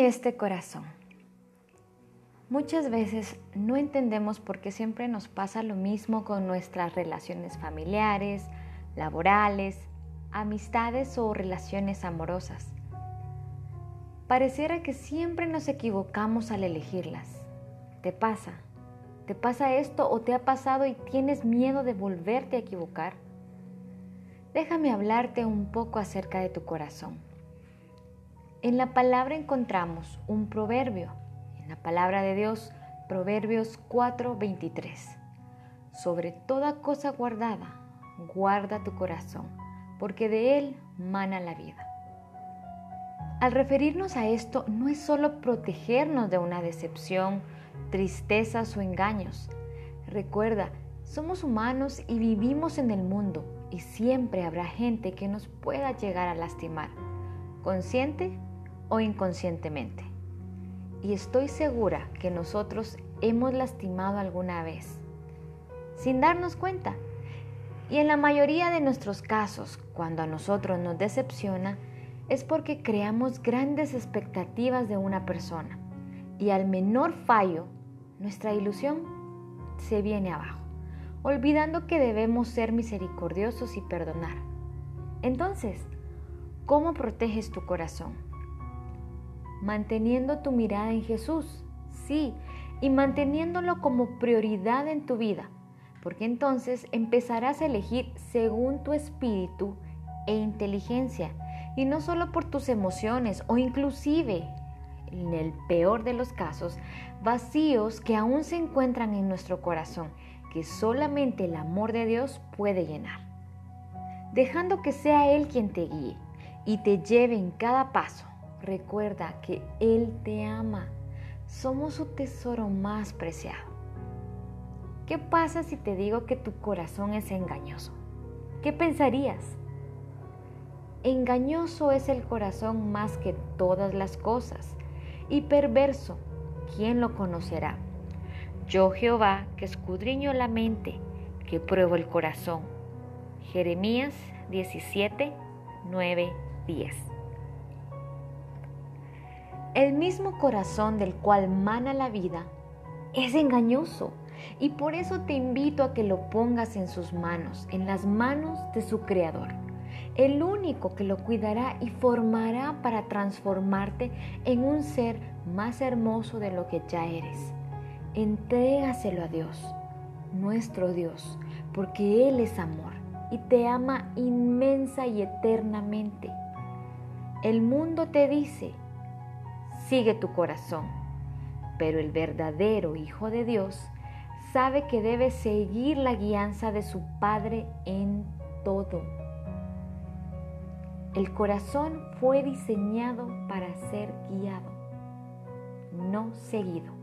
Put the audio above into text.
este corazón. Muchas veces no entendemos por qué siempre nos pasa lo mismo con nuestras relaciones familiares, laborales, amistades o relaciones amorosas. Pareciera que siempre nos equivocamos al elegirlas. ¿Te pasa? ¿Te pasa esto o te ha pasado y tienes miedo de volverte a equivocar? Déjame hablarte un poco acerca de tu corazón. En la palabra encontramos un proverbio, en la palabra de Dios, Proverbios 4:23. Sobre toda cosa guardada, guarda tu corazón, porque de él mana la vida. Al referirnos a esto, no es solo protegernos de una decepción, tristezas o engaños. Recuerda, somos humanos y vivimos en el mundo y siempre habrá gente que nos pueda llegar a lastimar, consciente o inconscientemente. Y estoy segura que nosotros hemos lastimado alguna vez, sin darnos cuenta. Y en la mayoría de nuestros casos, cuando a nosotros nos decepciona, es porque creamos grandes expectativas de una persona. Y al menor fallo, nuestra ilusión se viene abajo, olvidando que debemos ser misericordiosos y perdonar. Entonces, ¿cómo proteges tu corazón? Manteniendo tu mirada en Jesús, sí, y manteniéndolo como prioridad en tu vida, porque entonces empezarás a elegir según tu espíritu e inteligencia, y no solo por tus emociones o inclusive, en el peor de los casos, vacíos que aún se encuentran en nuestro corazón, que solamente el amor de Dios puede llenar. Dejando que sea Él quien te guíe y te lleve en cada paso Recuerda que Él te ama. Somos su tesoro más preciado. ¿Qué pasa si te digo que tu corazón es engañoso? ¿Qué pensarías? Engañoso es el corazón más que todas las cosas y perverso, ¿quién lo conocerá? Yo Jehová que escudriño la mente, que pruebo el corazón. Jeremías 17, 9, 10. El mismo corazón del cual mana la vida es engañoso y por eso te invito a que lo pongas en sus manos, en las manos de su Creador, el único que lo cuidará y formará para transformarte en un ser más hermoso de lo que ya eres. Entrégaselo a Dios, nuestro Dios, porque Él es amor y te ama inmensa y eternamente. El mundo te dice, sigue tu corazón. Pero el verdadero Hijo de Dios sabe que debe seguir la guianza de su Padre en todo. El corazón fue diseñado para ser guiado, no seguido.